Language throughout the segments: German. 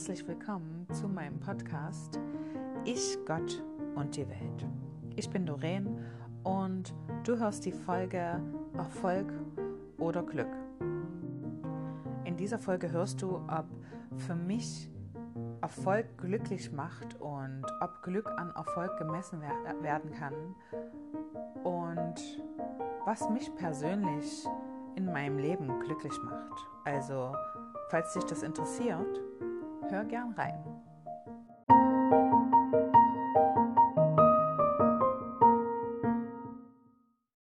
herzlich willkommen zu meinem Podcast Ich, Gott und die Welt. Ich bin Doreen und du hörst die Folge Erfolg oder Glück. In dieser Folge hörst du, ob für mich Erfolg glücklich macht und ob Glück an Erfolg gemessen werden kann und was mich persönlich in meinem Leben glücklich macht. Also, falls dich das interessiert, hör gern rein.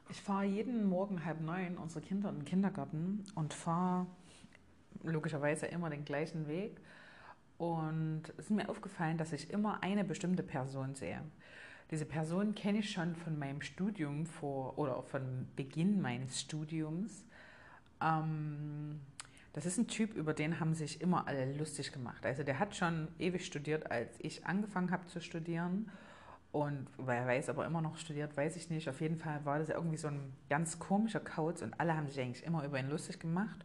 Ich fahre jeden Morgen halb neun unsere Kinder in den Kindergarten und fahre logischerweise immer den gleichen Weg. Und es ist mir aufgefallen, dass ich immer eine bestimmte Person sehe. Diese Person kenne ich schon von meinem Studium vor oder von Beginn meines Studiums. Ähm, das ist ein Typ, über den haben sich immer alle lustig gemacht. Also der hat schon ewig studiert, als ich angefangen habe zu studieren. Und weil er weiß aber immer noch studiert, weiß ich nicht. Auf jeden Fall war das irgendwie so ein ganz komischer Kauz und alle haben sich eigentlich immer über ihn lustig gemacht.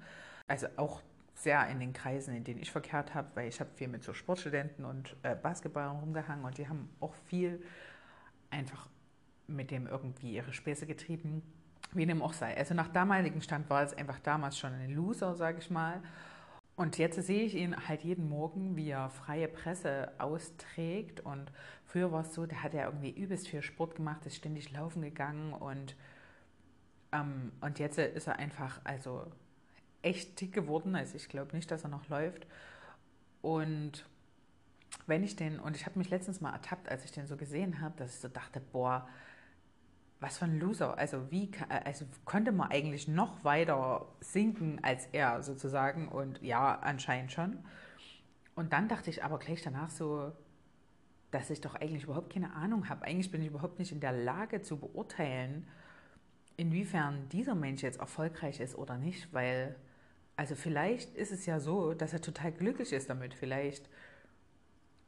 Also auch sehr in den Kreisen, in denen ich verkehrt habe, weil ich habe viel mit so Sportstudenten und äh, Basketballern rumgehangen und die haben auch viel einfach mit dem irgendwie ihre Späße getrieben. Wie dem auch sei. Also nach damaligem Stand war es einfach damals schon ein Loser, sage ich mal. Und jetzt sehe ich ihn halt jeden Morgen, wie er freie Presse austrägt. Und früher war es so, der hat ja irgendwie übelst viel Sport gemacht, ist ständig laufen gegangen. Und, ähm, und jetzt ist er einfach also echt dick geworden. Also ich glaube nicht, dass er noch läuft. Und wenn ich den, und ich habe mich letztens mal ertappt, als ich den so gesehen habe, dass ich so dachte, boah, was für ein Loser. Also wie also konnte man eigentlich noch weiter sinken als er sozusagen? Und ja, anscheinend schon. Und dann dachte ich aber gleich danach so, dass ich doch eigentlich überhaupt keine Ahnung habe. Eigentlich bin ich überhaupt nicht in der Lage zu beurteilen, inwiefern dieser Mensch jetzt erfolgreich ist oder nicht, weil, also vielleicht ist es ja so, dass er total glücklich ist damit. Vielleicht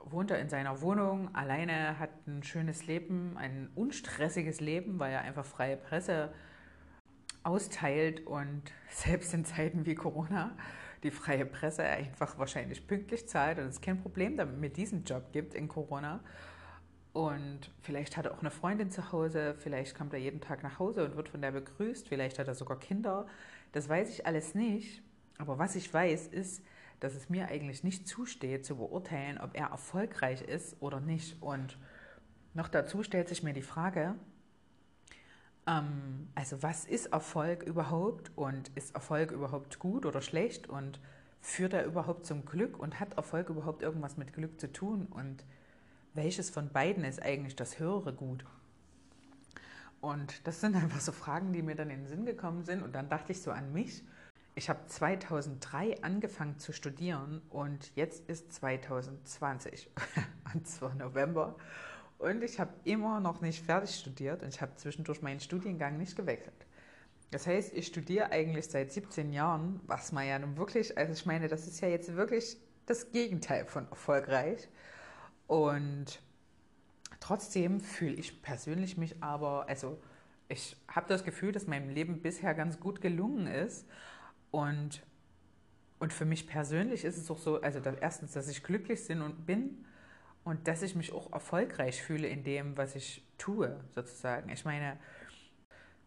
wohnt er in seiner Wohnung, alleine, hat ein schönes Leben, ein unstressiges Leben, weil er einfach freie Presse austeilt und selbst in Zeiten wie Corona die freie Presse einfach wahrscheinlich pünktlich zahlt und es kein Problem damit mit diesem Job gibt in Corona. Und vielleicht hat er auch eine Freundin zu Hause, vielleicht kommt er jeden Tag nach Hause und wird von der begrüßt, vielleicht hat er sogar Kinder. Das weiß ich alles nicht. Aber was ich weiß, ist, dass es mir eigentlich nicht zusteht, zu beurteilen, ob er erfolgreich ist oder nicht. Und noch dazu stellt sich mir die Frage, ähm, also was ist Erfolg überhaupt und ist Erfolg überhaupt gut oder schlecht und führt er überhaupt zum Glück und hat Erfolg überhaupt irgendwas mit Glück zu tun und welches von beiden ist eigentlich das höhere Gut? Und das sind einfach so Fragen, die mir dann in den Sinn gekommen sind und dann dachte ich so an mich ich habe 2003 angefangen zu studieren und jetzt ist 2020, und zwar November. Und ich habe immer noch nicht fertig studiert und ich habe zwischendurch meinen Studiengang nicht gewechselt. Das heißt, ich studiere eigentlich seit 17 Jahren, was man ja nun wirklich, also ich meine, das ist ja jetzt wirklich das Gegenteil von erfolgreich. Und trotzdem fühle ich persönlich mich aber, also ich habe das Gefühl, dass meinem Leben bisher ganz gut gelungen ist. Und, und für mich persönlich ist es auch so, also dass erstens, dass ich glücklich bin und dass ich mich auch erfolgreich fühle in dem, was ich tue, sozusagen. Ich meine,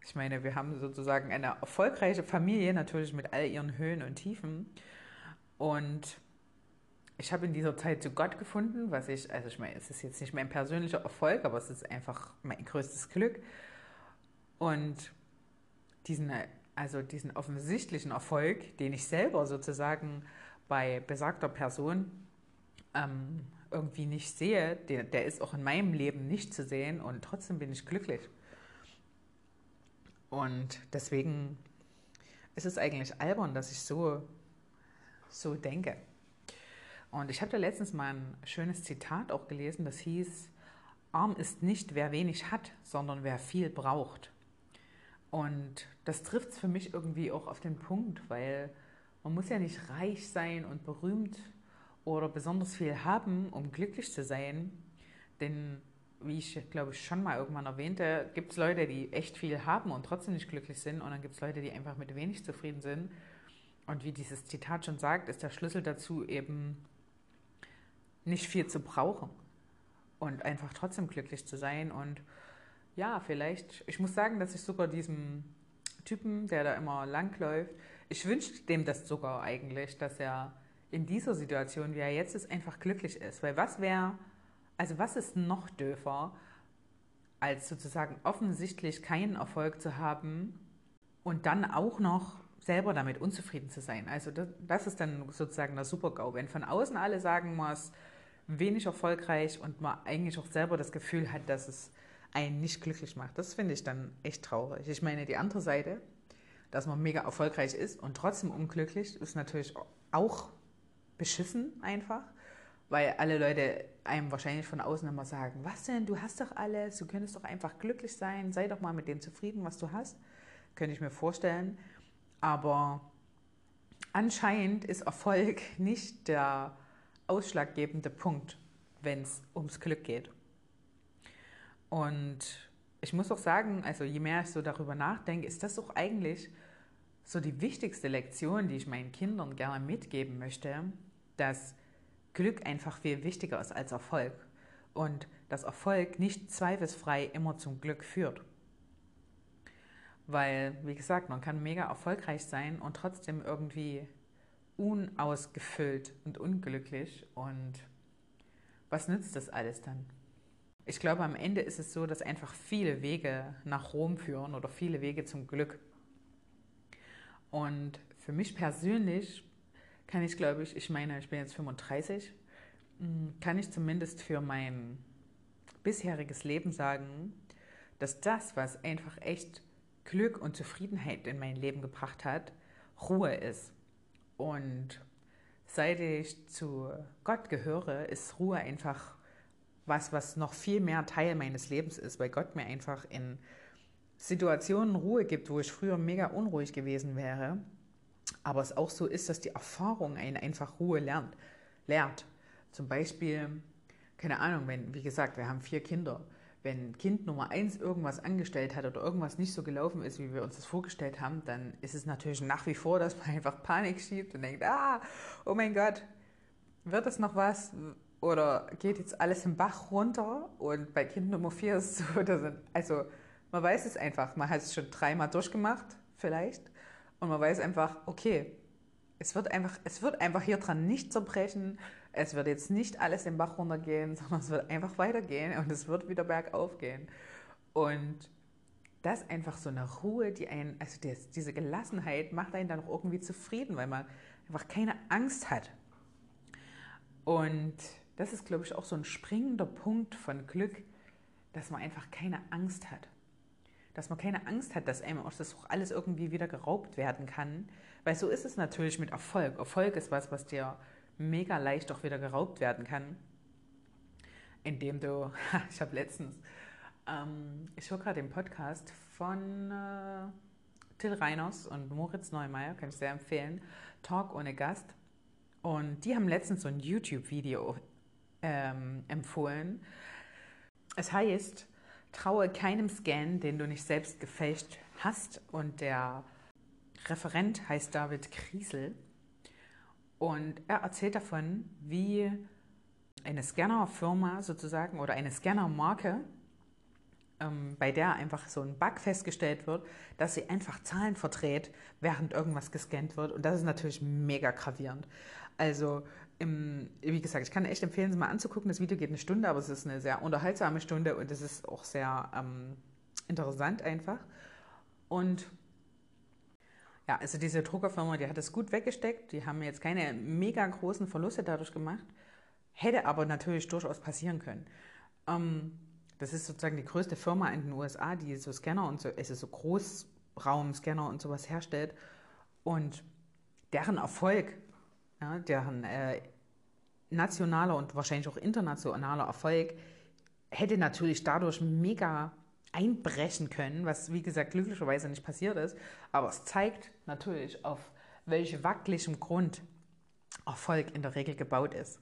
ich meine, wir haben sozusagen eine erfolgreiche Familie, natürlich mit all ihren Höhen und Tiefen. Und ich habe in dieser Zeit zu Gott gefunden, was ich, also ich meine, es ist jetzt nicht mein persönlicher Erfolg, aber es ist einfach mein größtes Glück. Und diesen also diesen offensichtlichen Erfolg, den ich selber sozusagen bei besagter Person ähm, irgendwie nicht sehe, der, der ist auch in meinem Leben nicht zu sehen und trotzdem bin ich glücklich. Und deswegen ist es eigentlich albern, dass ich so, so denke. Und ich habe da letztens mal ein schönes Zitat auch gelesen, das hieß, arm ist nicht wer wenig hat, sondern wer viel braucht. Und das trifft es für mich irgendwie auch auf den Punkt, weil man muss ja nicht reich sein und berühmt oder besonders viel haben, um glücklich zu sein. Denn wie ich glaube ich schon mal irgendwann erwähnte, gibt es Leute, die echt viel haben und trotzdem nicht glücklich sind. Und dann gibt es Leute, die einfach mit wenig zufrieden sind. Und wie dieses Zitat schon sagt, ist der Schlüssel dazu eben nicht viel zu brauchen und einfach trotzdem glücklich zu sein. Und ja, vielleicht, ich muss sagen, dass ich sogar diesem Typen, der da immer langläuft, ich wünsche dem das sogar eigentlich, dass er in dieser Situation, wie er jetzt ist, einfach glücklich ist. Weil was wäre, also was ist noch döfer, als sozusagen offensichtlich keinen Erfolg zu haben und dann auch noch selber damit unzufrieden zu sein. Also das, das ist dann sozusagen der Super-GAU. Wenn von außen alle sagen, man ist wenig erfolgreich und man eigentlich auch selber das Gefühl hat, dass es einen nicht glücklich macht. Das finde ich dann echt traurig. Ich meine, die andere Seite, dass man mega erfolgreich ist und trotzdem unglücklich, ist natürlich auch beschissen einfach, weil alle Leute einem wahrscheinlich von außen immer sagen, was denn, du hast doch alles, du könntest doch einfach glücklich sein, sei doch mal mit dem zufrieden, was du hast. Könnte ich mir vorstellen. Aber anscheinend ist Erfolg nicht der ausschlaggebende Punkt, wenn es ums Glück geht. Und ich muss auch sagen, also je mehr ich so darüber nachdenke, ist das auch eigentlich so die wichtigste Lektion, die ich meinen Kindern gerne mitgeben möchte, dass Glück einfach viel wichtiger ist als Erfolg und dass Erfolg nicht zweifelsfrei immer zum Glück führt. Weil, wie gesagt, man kann mega erfolgreich sein und trotzdem irgendwie unausgefüllt und unglücklich. Und was nützt das alles dann? Ich glaube, am Ende ist es so, dass einfach viele Wege nach Rom führen oder viele Wege zum Glück. Und für mich persönlich kann ich, glaube ich, ich meine, ich bin jetzt 35, hm, kann ich zumindest für mein bisheriges Leben sagen, dass das, was einfach echt Glück und Zufriedenheit in mein Leben gebracht hat, Ruhe ist. Und seit ich zu Gott gehöre, ist Ruhe einfach was, was noch viel mehr Teil meines Lebens ist, weil Gott mir einfach in Situationen Ruhe gibt, wo ich früher mega unruhig gewesen wäre. Aber es auch so ist, dass die Erfahrung einen einfach Ruhe lernt. lernt. Zum Beispiel, keine Ahnung, wenn, wie gesagt, wir haben vier Kinder wenn Kind Nummer eins irgendwas angestellt hat oder irgendwas nicht so gelaufen ist, wie wir uns das vorgestellt haben, dann ist es natürlich nach wie vor, dass man einfach Panik schiebt und denkt, ah, oh mein Gott, wird das noch was? Oder geht jetzt alles im Bach runter? Und bei Kind Nummer vier ist es so, dass, also man weiß es einfach, man hat es schon dreimal durchgemacht, vielleicht, und man weiß einfach, okay, es wird einfach, es wird einfach hier dran nicht zerbrechen es wird jetzt nicht alles den Bach runtergehen, sondern es wird einfach weitergehen und es wird wieder bergauf gehen. Und das ist einfach so eine Ruhe, die einen, also das, diese Gelassenheit macht einen dann auch irgendwie zufrieden, weil man einfach keine Angst hat. Und das ist, glaube ich, auch so ein springender Punkt von Glück, dass man einfach keine Angst hat. Dass man keine Angst hat, dass einem auch das auch alles irgendwie wieder geraubt werden kann. Weil so ist es natürlich mit Erfolg. Erfolg ist was, was dir mega leicht auch wieder geraubt werden kann, indem du, ich habe letztens, ähm, ich höre gerade den Podcast von äh, Till Reiners und Moritz Neumeier, kann ich sehr empfehlen, Talk ohne Gast. Und die haben letztens so ein YouTube-Video ähm, empfohlen. Es heißt, traue keinem Scan, den du nicht selbst gefälscht hast. Und der Referent heißt David Kriesel. Und er erzählt davon, wie eine Scannerfirma sozusagen oder eine Scannermarke, ähm, bei der einfach so ein Bug festgestellt wird, dass sie einfach Zahlen verdreht, während irgendwas gescannt wird. Und das ist natürlich mega gravierend. Also, im, wie gesagt, ich kann echt empfehlen, es mal anzugucken. Das Video geht eine Stunde, aber es ist eine sehr unterhaltsame Stunde und es ist auch sehr ähm, interessant einfach. Und ja, also diese Druckerfirma, die hat es gut weggesteckt. Die haben jetzt keine mega großen Verluste dadurch gemacht. Hätte aber natürlich durchaus passieren können. Ähm, das ist sozusagen die größte Firma in den USA, die so Scanner und so, also so Großraumscanner und sowas herstellt. Und deren Erfolg, ja, deren äh, nationaler und wahrscheinlich auch internationaler Erfolg, hätte natürlich dadurch mega einbrechen können, was wie gesagt glücklicherweise nicht passiert ist. Aber es zeigt natürlich, auf welch wackeligem Grund Erfolg in der Regel gebaut ist.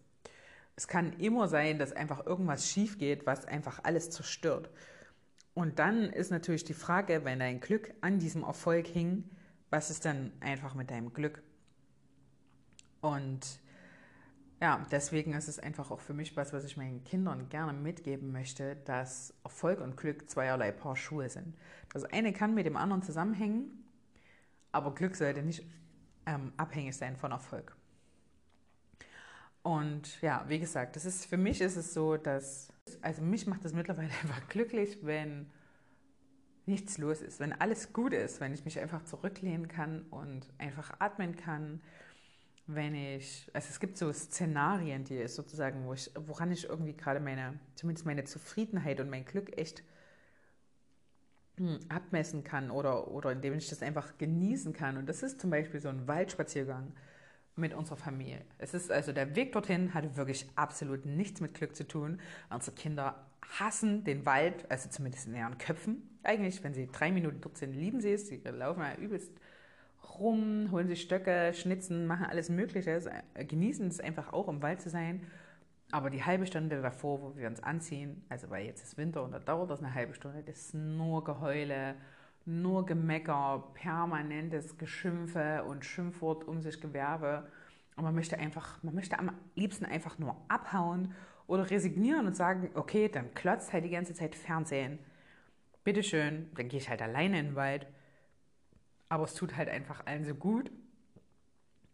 Es kann immer sein, dass einfach irgendwas schief geht, was einfach alles zerstört. Und dann ist natürlich die Frage, wenn dein Glück an diesem Erfolg hing, was ist dann einfach mit deinem Glück? Und ja, deswegen ist es einfach auch für mich was, was ich meinen Kindern gerne mitgeben möchte, dass Erfolg und Glück zweierlei Paar Schuhe sind. Das eine kann mit dem anderen zusammenhängen, aber Glück sollte nicht ähm, abhängig sein von Erfolg. Und ja, wie gesagt, das ist, für mich ist es so, dass, also mich macht es mittlerweile einfach glücklich, wenn nichts los ist, wenn alles gut ist, wenn ich mich einfach zurücklehnen kann und einfach atmen kann, wenn ich, also es gibt so Szenarien, die sozusagen, wo ich, woran ich irgendwie gerade meine, zumindest meine Zufriedenheit und mein Glück echt hm, abmessen kann oder, oder indem ich das einfach genießen kann. Und das ist zum Beispiel so ein Waldspaziergang mit unserer Familie. Es ist also der Weg dorthin hatte wirklich absolut nichts mit Glück zu tun. Unsere Kinder hassen den Wald, also zumindest in ihren Köpfen. Eigentlich, wenn sie drei Minuten dort sind, lieben sie es. Sie laufen ja übelst rum, holen sich Stöcke, schnitzen, machen alles Mögliche, äh, genießen es einfach auch im Wald zu sein. Aber die halbe Stunde davor, wo wir uns anziehen, also weil jetzt ist Winter und da dauert das eine halbe Stunde, das ist nur Geheule, nur Gemecker, permanentes Geschimpfe und Schimpfwort um sich Gewerbe. Und man möchte einfach, man möchte am liebsten einfach nur abhauen oder resignieren und sagen, okay, dann klotzt halt die ganze Zeit Fernsehen. Bitteschön, dann gehe ich halt alleine in den Wald aber es tut halt einfach allen so gut.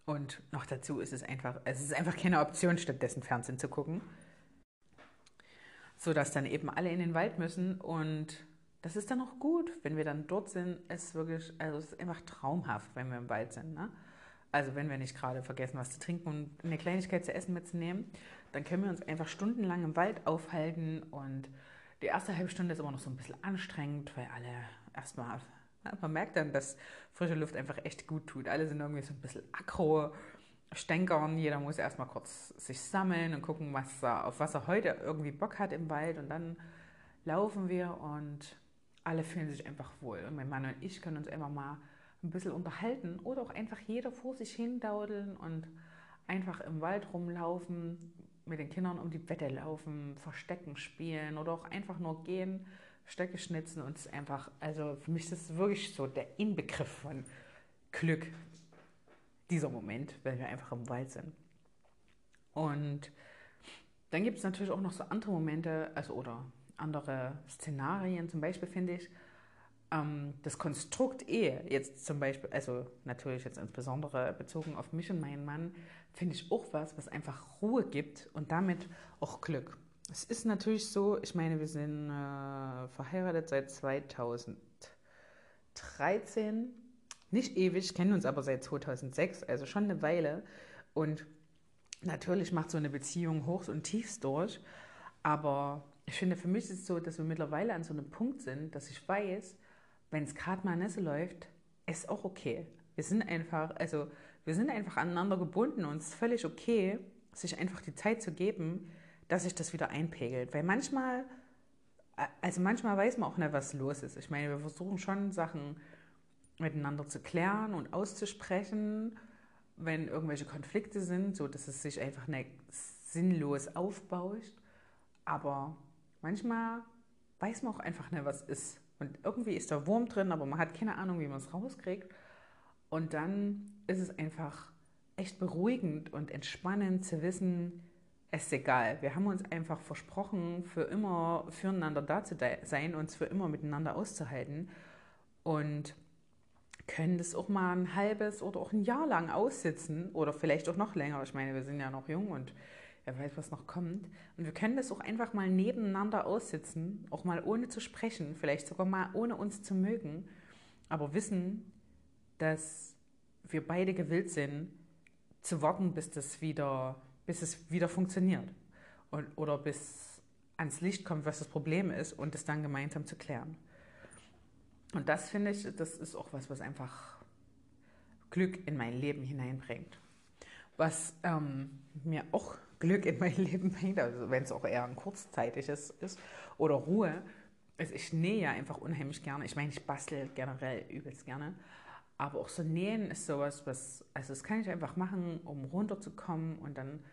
Und noch dazu ist es einfach, es ist einfach keine Option, stattdessen Fernsehen zu gucken. So dass dann eben alle in den Wald müssen und das ist dann auch gut, wenn wir dann dort sind. Es ist wirklich, also es ist einfach traumhaft, wenn wir im Wald sind. Ne? Also wenn wir nicht gerade vergessen, was zu trinken und eine Kleinigkeit zu essen mitzunehmen, dann können wir uns einfach stundenlang im Wald aufhalten und die erste halbe Stunde ist immer noch so ein bisschen anstrengend, weil alle erstmal man merkt dann, dass frische Luft einfach echt gut tut. Alle sind irgendwie so ein bisschen aggro, stänkern. Jeder muss erstmal kurz sich sammeln und gucken, was er, auf was er heute irgendwie Bock hat im Wald. Und dann laufen wir und alle fühlen sich einfach wohl. Und mein Mann und ich können uns einfach mal ein bisschen unterhalten oder auch einfach jeder vor sich hin daudeln und einfach im Wald rumlaufen, mit den Kindern um die Wette laufen, Verstecken spielen oder auch einfach nur gehen Stöcke schnitzen und es ist einfach, also für mich ist das wirklich so der Inbegriff von Glück, dieser Moment, wenn wir einfach im Wald sind. Und dann gibt es natürlich auch noch so andere Momente, also oder andere Szenarien, zum Beispiel finde ich, ähm, das Konstrukt Ehe, jetzt zum Beispiel, also natürlich jetzt insbesondere bezogen auf mich und meinen Mann, finde ich auch was, was einfach Ruhe gibt und damit auch Glück. Es ist natürlich so, ich meine, wir sind äh, verheiratet seit 2013. Nicht ewig, kennen uns aber seit 2006, also schon eine Weile. Und natürlich macht so eine Beziehung Hochs und Tiefs durch. Aber ich finde, für mich ist es so, dass wir mittlerweile an so einem Punkt sind, dass ich weiß, wenn es gerade mal so läuft, ist auch okay. Wir sind einfach, also wir sind einfach aneinander gebunden und es ist völlig okay, sich einfach die Zeit zu geben, dass sich das wieder einpegelt. Weil manchmal, also manchmal weiß man auch nicht, was los ist. Ich meine, wir versuchen schon Sachen miteinander zu klären und auszusprechen, wenn irgendwelche Konflikte sind, so dass es sich einfach nicht sinnlos aufbaut. Aber manchmal weiß man auch einfach nicht, was ist. Und irgendwie ist der Wurm drin, aber man hat keine Ahnung, wie man es rauskriegt. Und dann ist es einfach echt beruhigend und entspannend zu wissen, es ist egal. Wir haben uns einfach versprochen, für immer füreinander da zu sein, uns für immer miteinander auszuhalten und können das auch mal ein halbes oder auch ein Jahr lang aussitzen oder vielleicht auch noch länger. Ich meine, wir sind ja noch jung und wer weiß, was noch kommt. Und wir können das auch einfach mal nebeneinander aussitzen, auch mal ohne zu sprechen, vielleicht sogar mal ohne uns zu mögen, aber wissen, dass wir beide gewillt sind, zu warten, bis das wieder bis es wieder funktioniert und, oder bis ans Licht kommt, was das Problem ist und es dann gemeinsam zu klären. Und das finde ich, das ist auch was, was einfach Glück in mein Leben hineinbringt. Was ähm, mir auch Glück in mein Leben bringt, also wenn es auch eher ein kurzzeitiges ist oder Ruhe, ist, ich nähe ja einfach unheimlich gerne. Ich meine, ich bastel generell übelst gerne. Aber auch so Nähen ist sowas, was, also das kann ich einfach machen, um runterzukommen und dann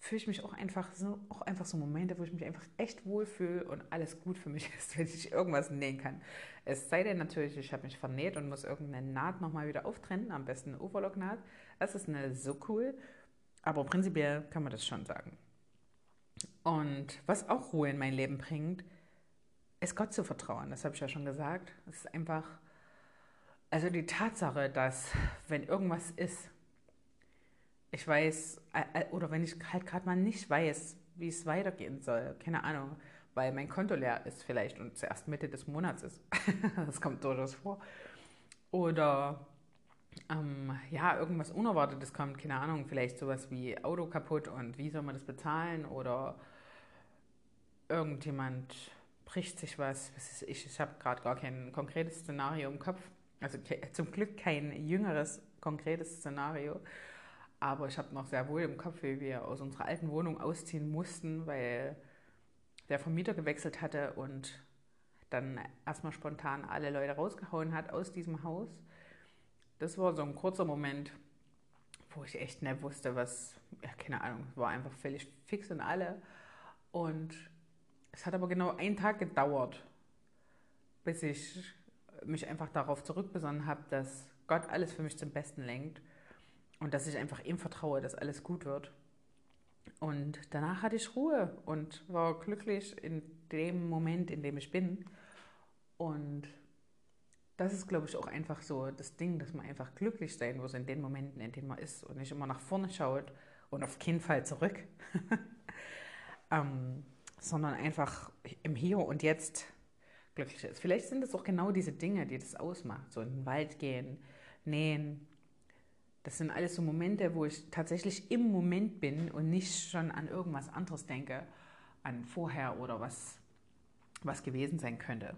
fühle ich mich auch einfach so, auch einfach so Momente, wo ich mich einfach echt wohlfühle und alles gut für mich ist, wenn ich irgendwas nähen kann. Es sei denn natürlich, ich habe mich vernäht und muss irgendeine Naht nochmal wieder auftrennen, am besten eine Overlock-Naht. Das ist eine so cool. Aber prinzipiell kann man das schon sagen. Und was auch Ruhe in mein Leben bringt, ist Gott zu vertrauen. Das habe ich ja schon gesagt. Es ist einfach, also die Tatsache, dass wenn irgendwas ist, ich weiß, äh, äh, oder wenn ich halt gerade mal nicht weiß, wie es weitergehen soll, keine Ahnung, weil mein Konto leer ist vielleicht und es erst Mitte des Monats ist. das kommt durchaus vor. Oder ähm, ja, irgendwas Unerwartetes kommt, keine Ahnung, vielleicht sowas wie Auto kaputt und wie soll man das bezahlen oder irgendjemand bricht sich was. was ich ich habe gerade gar kein konkretes Szenario im Kopf. Also zum Glück kein jüngeres konkretes Szenario. Aber ich habe noch sehr wohl im Kopf, wie wir aus unserer alten Wohnung ausziehen mussten, weil der Vermieter gewechselt hatte und dann erstmal spontan alle Leute rausgehauen hat aus diesem Haus. Das war so ein kurzer Moment, wo ich echt nicht wusste, was, ja, keine Ahnung, war einfach völlig fix und alle. Und es hat aber genau einen Tag gedauert, bis ich mich einfach darauf zurückbesonnen habe, dass Gott alles für mich zum Besten lenkt und dass ich einfach ihm vertraue, dass alles gut wird. Und danach hatte ich Ruhe und war glücklich in dem Moment, in dem ich bin. Und das ist, glaube ich, auch einfach so das Ding, dass man einfach glücklich sein muss in den Momenten, in denen man ist und nicht immer nach vorne schaut und auf keinen Fall zurück, ähm, sondern einfach im Hier und Jetzt glücklich ist. Vielleicht sind es auch genau diese Dinge, die das ausmacht. So in den Wald gehen, nähen, das sind alles so Momente, wo ich tatsächlich im Moment bin und nicht schon an irgendwas anderes denke, an vorher oder was, was gewesen sein könnte.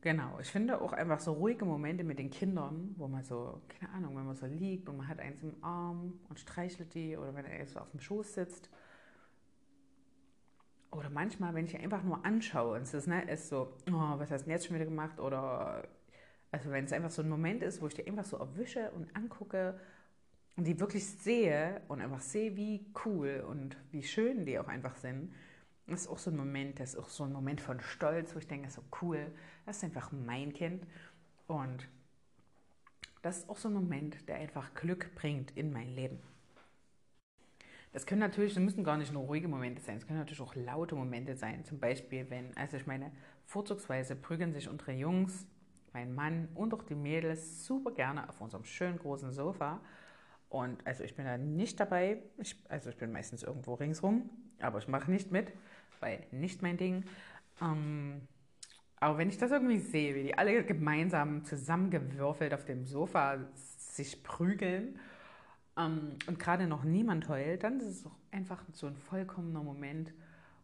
Genau, ich finde auch einfach so ruhige Momente mit den Kindern, wo man so, keine Ahnung, wenn man so liegt und man hat eins im Arm und streichelt die oder wenn er so auf dem Schoß sitzt. Oder manchmal, wenn ich einfach nur anschaue und es ist, ne, ist so, oh, was hast du denn jetzt schon wieder gemacht? Oder also wenn es einfach so ein Moment ist, wo ich die einfach so erwische und angucke und die wirklich sehe und einfach sehe, wie cool und wie schön die auch einfach sind, das ist auch so ein Moment, das ist auch so ein Moment von Stolz, wo ich denke, so cool, das ist einfach mein Kind. Und das ist auch so ein Moment, der einfach Glück bringt in mein Leben. Das können natürlich, das müssen gar nicht nur ruhige Momente sein, es können natürlich auch laute Momente sein. Zum Beispiel, wenn, also ich meine, vorzugsweise prügeln sich unsere Jungs, mein Mann und auch die Mädels super gerne auf unserem schönen großen Sofa und also ich bin da nicht dabei. Ich, also ich bin meistens irgendwo ringsrum, aber ich mache nicht mit, weil nicht mein Ding. Ähm, aber wenn ich das irgendwie sehe, wie die alle gemeinsam zusammengewürfelt auf dem Sofa sich prügeln ähm, und gerade noch niemand heult, dann ist es auch einfach so ein vollkommener Moment,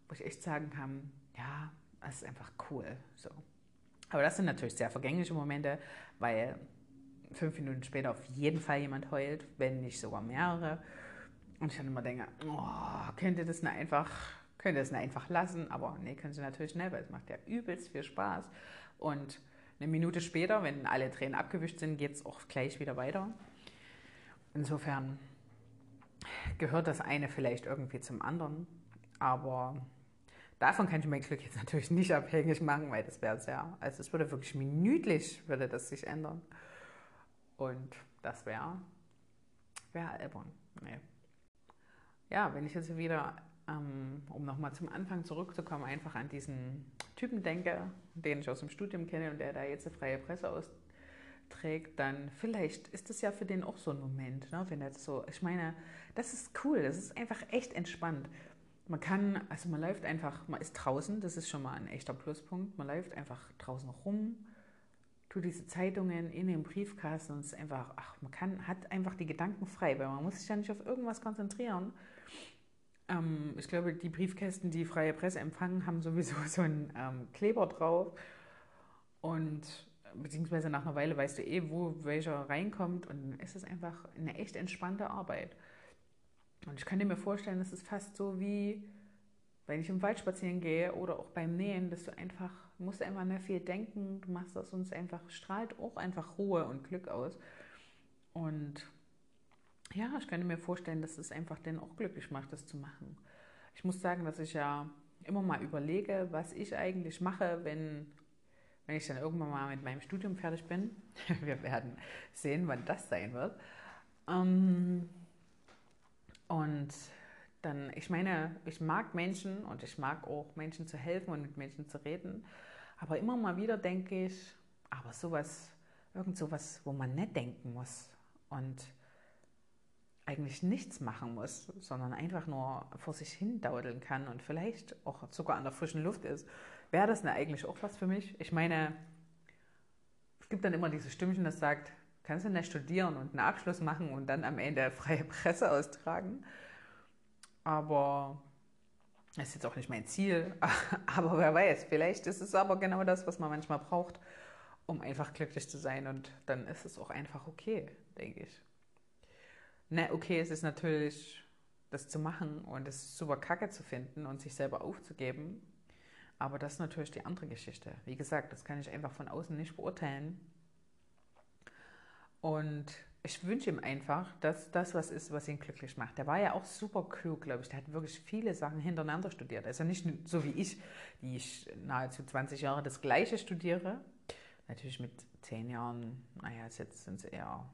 wo ich echt sagen kann, ja, das ist einfach cool. So. Aber das sind natürlich sehr vergängliche Momente, weil fünf Minuten später auf jeden Fall jemand heult, wenn nicht sogar mehrere. Und ich dann immer denke, oh, könnt ihr das nicht einfach, könnt ihr das nicht einfach lassen? Aber nee, können sie natürlich nicht, weil es macht ja übelst viel Spaß. Und eine Minute später, wenn alle Tränen abgewischt sind, geht es auch gleich wieder weiter. Insofern gehört das eine vielleicht irgendwie zum anderen. Aber davon kann ich mein Glück jetzt natürlich nicht abhängig machen, weil das wäre sehr, also es würde wirklich minütlich, würde das sich ändern. Und das wäre wär albern. Nee. Ja, wenn ich jetzt wieder, ähm, um nochmal zum Anfang zurückzukommen, einfach an diesen Typen denke, den ich aus dem Studium kenne und der da jetzt eine freie Presse austrägt, dann vielleicht ist das ja für den auch so ein Moment, ne? wenn er so, ich meine, das ist cool, das ist einfach echt entspannt. Man kann, also man läuft einfach, man ist draußen, das ist schon mal ein echter Pluspunkt, man läuft einfach draußen rum, tue diese Zeitungen in den Briefkasten und es ist einfach, ach, man kann, hat einfach die Gedanken frei, weil man muss sich ja nicht auf irgendwas konzentrieren. Ähm, ich glaube, die Briefkästen, die freie Presse empfangen, haben sowieso so einen ähm, Kleber drauf und beziehungsweise nach einer Weile weißt du eh, wo welcher reinkommt und es ist einfach eine echt entspannte Arbeit. Und ich könnte mir vorstellen, es ist fast so wie, wenn ich im Wald spazieren gehe oder auch beim Nähen, dass du einfach musst einfach nicht viel denken, du machst das uns einfach, strahlt auch einfach Ruhe und Glück aus. Und ja, ich könnte mir vorstellen, dass es einfach den auch glücklich macht, das zu machen. Ich muss sagen, dass ich ja immer mal überlege, was ich eigentlich mache, wenn, wenn ich dann irgendwann mal mit meinem Studium fertig bin. Wir werden sehen, wann das sein wird. Ähm, Und dann, ich meine, ich mag Menschen und ich mag auch Menschen zu helfen und mit Menschen zu reden. Aber immer mal wieder denke ich, aber sowas, irgend sowas, wo man nicht denken muss und eigentlich nichts machen muss, sondern einfach nur vor sich hin daudeln kann und vielleicht auch sogar an der frischen Luft ist, wäre das denn eigentlich auch was für mich? Ich meine, es gibt dann immer diese Stimmchen, das sagt, kannst du nicht studieren und einen Abschluss machen und dann am Ende freie Presse austragen. Aber das ist jetzt auch nicht mein Ziel. Aber wer weiß, vielleicht ist es aber genau das, was man manchmal braucht, um einfach glücklich zu sein. Und dann ist es auch einfach okay, denke ich. Na, okay, es ist natürlich, das zu machen und es super kacke zu finden und sich selber aufzugeben. Aber das ist natürlich die andere Geschichte. Wie gesagt, das kann ich einfach von außen nicht beurteilen. Und ich wünsche ihm einfach, dass das was ist, was ihn glücklich macht. Der war ja auch super klug, glaube ich. Der hat wirklich viele Sachen hintereinander studiert. Also nicht so wie ich, die ich nahezu 20 Jahre das Gleiche studiere. Natürlich mit 10 Jahren, naja, jetzt sind es eher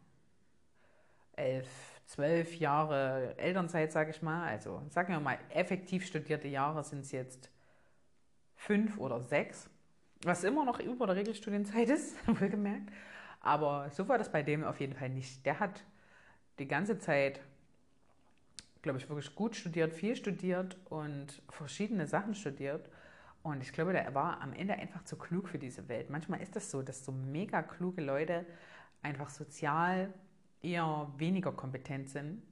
11, 12 Jahre Elternzeit, sage ich mal. Also sagen wir mal, effektiv studierte Jahre sind es jetzt fünf oder sechs, was immer noch über der Regelstudienzeit ist, wohlgemerkt. Aber so war das bei dem auf jeden Fall nicht. Der hat die ganze Zeit, glaube ich, wirklich gut studiert, viel studiert und verschiedene Sachen studiert. Und ich glaube, der war am Ende einfach zu klug für diese Welt. Manchmal ist das so, dass so mega kluge Leute einfach sozial eher weniger kompetent sind.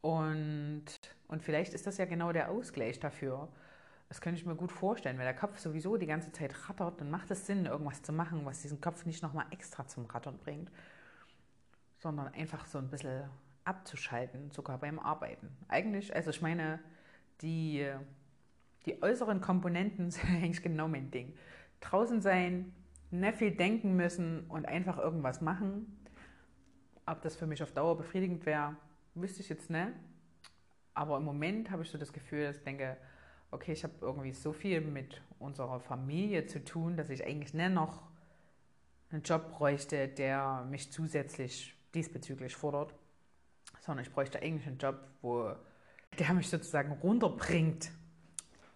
Und, und vielleicht ist das ja genau der Ausgleich dafür, das könnte ich mir gut vorstellen, weil der Kopf sowieso die ganze Zeit rattert, dann macht es Sinn, irgendwas zu machen, was diesen Kopf nicht nochmal extra zum Rattern bringt, sondern einfach so ein bisschen abzuschalten, sogar beim Arbeiten. Eigentlich, also ich meine, die, die äußeren Komponenten sind eigentlich genau mein Ding. Draußen sein, nicht viel denken müssen und einfach irgendwas machen. Ob das für mich auf Dauer befriedigend wäre, wüsste ich jetzt nicht. Aber im Moment habe ich so das Gefühl, dass ich denke, okay, ich habe irgendwie so viel mit unserer Familie zu tun, dass ich eigentlich nicht noch einen Job bräuchte, der mich zusätzlich diesbezüglich fordert, sondern ich bräuchte eigentlich einen Job, wo der mich sozusagen runterbringt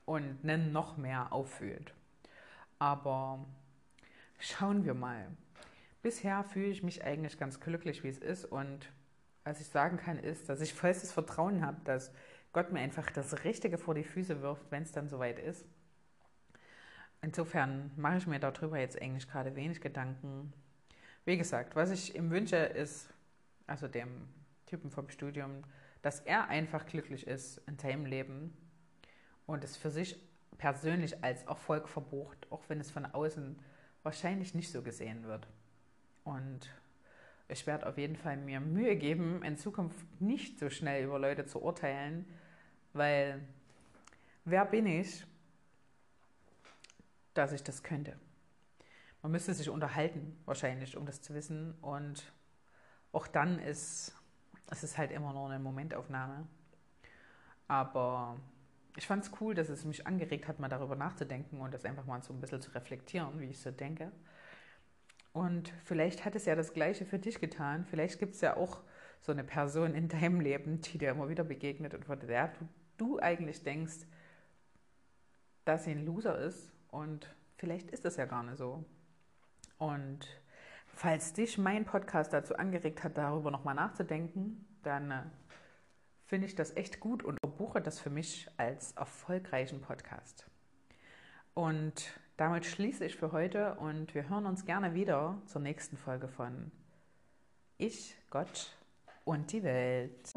und nicht noch mehr auffühlt. Aber schauen wir mal. Bisher fühle ich mich eigentlich ganz glücklich, wie es ist und was ich sagen kann, ist, dass ich vollstes Vertrauen habe, dass Gott mir einfach das Richtige vor die Füße wirft, wenn es dann soweit ist. Insofern mache ich mir darüber jetzt eigentlich gerade wenig Gedanken. Wie gesagt, was ich ihm wünsche, ist, also dem Typen vom Studium, dass er einfach glücklich ist in seinem Leben und es für sich persönlich als Erfolg verbucht, auch wenn es von außen wahrscheinlich nicht so gesehen wird. Und ich werde auf jeden Fall mir Mühe geben, in Zukunft nicht so schnell über Leute zu urteilen, weil wer bin ich, dass ich das könnte? Man müsste sich unterhalten, wahrscheinlich, um das zu wissen. Und auch dann ist es ist halt immer nur eine Momentaufnahme. Aber ich fand es cool, dass es mich angeregt hat, mal darüber nachzudenken und das einfach mal so ein bisschen zu reflektieren, wie ich so denke. Und vielleicht hat es ja das Gleiche für dich getan. Vielleicht gibt es ja auch so eine Person in deinem Leben, die dir immer wieder begegnet und von der du, eigentlich denkst, dass sie ein Loser ist und vielleicht ist das ja gar nicht so. Und falls dich mein Podcast dazu angeregt hat, darüber nochmal nachzudenken, dann äh, finde ich das echt gut und buche das für mich als erfolgreichen Podcast. Und damit schließe ich für heute und wir hören uns gerne wieder zur nächsten Folge von Ich, Gott und die Welt.